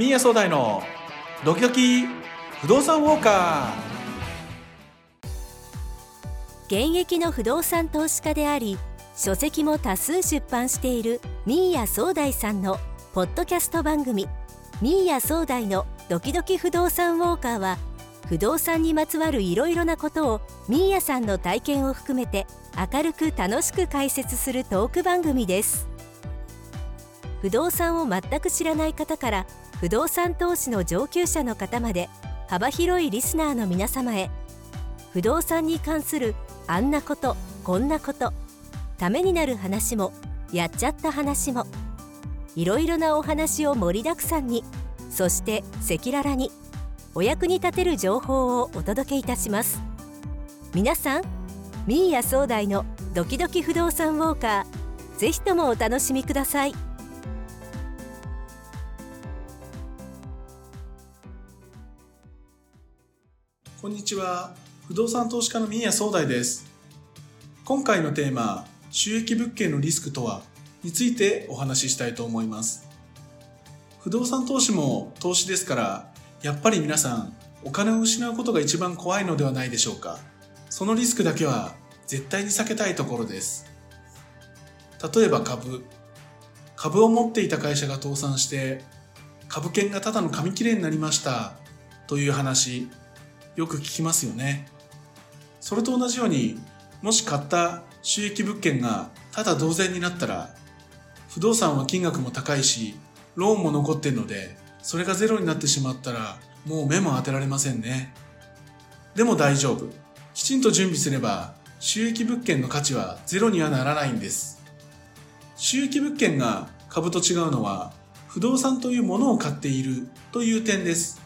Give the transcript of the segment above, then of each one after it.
ミーヤ総大のドキドキ不動産ウォーカー。現役の不動産投資家であり書籍も多数出版しているミーヤ総大さんのポッドキャスト番組。ミーヤ総大のドキドキ不動産ウォーカーは不動産にまつわるいろいろなことをミーヤさんの体験を含めて明るく楽しく解説するトーク番組です。不動産を全く知らない方から不動産投資の上級者の方まで幅広いリスナーの皆様へ不動産に関するあんなことこんなことためになる話もやっちゃった話もいろいろなお話を盛りだくさんにそして赤裸々にお役に立てる情報をお届けいたします。皆さんミーヤ総大のドキドキ不動産ウォーカーぜひともお楽しみください。こんにちは。不動産投資家のミーヤ総大です。今回のテーマ収益物件のリスクとはについてお話ししたいと思います。不動産投資も投資ですからやっぱり皆さんお金を失うことが一番怖いのではないでしょうか。そのリスクだけは絶対に避けたいところです。例えば株。株を持っていた会社が倒産して株券がただの紙切れになりましたという話。よく聞きますよねそれと同じようにもし買った収益物件がただ同然になったら不動産は金額も高いしローンも残ってるのでそれがゼロになってしまったらもう目も当てられませんね。でも大丈夫。きちんと準備すれば収益物件の価値はゼロにはならないんです。収益物件が株と違うのは不動産というものを買っているという点です。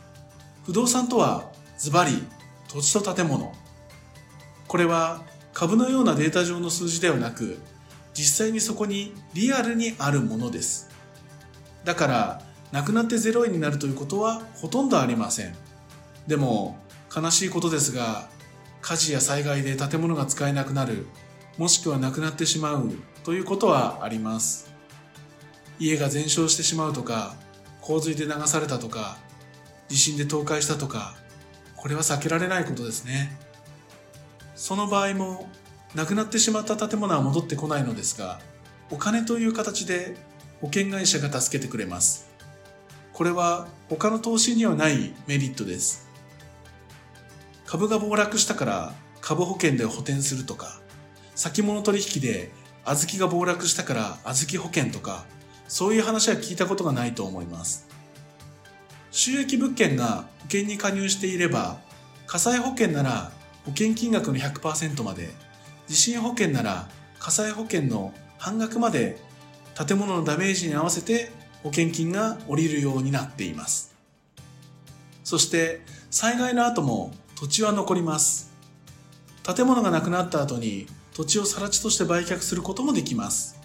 不動産とはズバリ土地と建物。これは株のようなデータ上の数字ではなく実際にそこにリアルにあるものです。だからなくなって0円になるということはほとんどありません。でも、悲しいことですが、火事や災害で建物が使えなくなる、もしくはなくなってしまうということはあります。家が全焼してしまうとか、洪水で流されたとか、地震で倒壊したとか、これは避けられないことですね。その場合も、亡くなってしまった建物は戻ってこないのですが、お金という形で保険会社が助けてくれます。これは他の投資にはないメリットです。株が暴落したから株保険で補填するとか、先物取引で小豆が暴落したから小豆保険とか、そういう話は聞いたことがないと思います。収益物件が保険に加入していれば、火災保険なら保険金額の100%まで、地震保険なら火災保険の半額まで建物のダメージに合わせて保険金が下りるようになっています。そして災害の後も土地は残ります。建物がなくなった後に土地を更地として売却することもできます。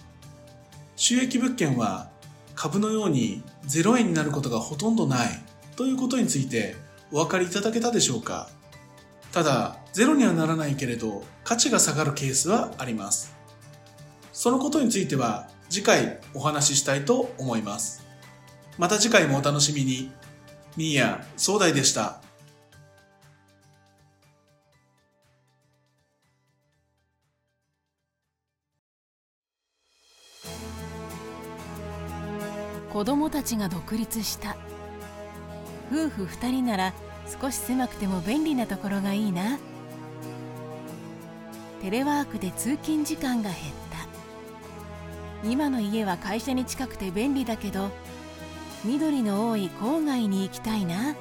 収益物件は株のように0円になることがほとんどないということについてお分かりいただけたでしょうか？ただ、ゼロにはならないけれど価値が下がるケースはあります。そのことについては次回お話ししたいと思います。また次回もお楽しみに。ミーヤ、壮大でした。子供たちが独立した。夫婦2人なら少し狭くても便利なところがいいな。テレワークで通勤時間が減った。今の家は会社に近くて便利だけど緑の多い郊外に行きたいな。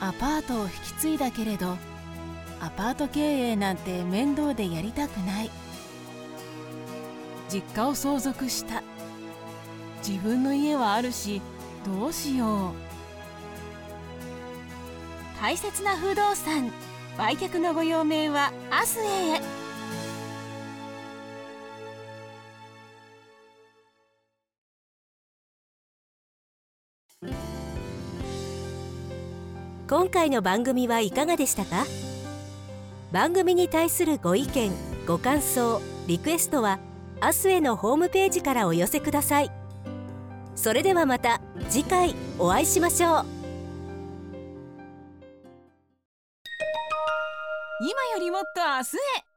アパートを引き継いだけれどアパート経営なんて面倒でやりたくない。実家を相続した。自分の家はあるしどうしよう。大切な不動産売却のご用命は明日へ。今回の番組はいかがでしたか？番組に対するご意見ご感想リクエストは明日へのホームページからお寄せください。それではまた次回お会いしましょう。今よりもっと明日へ。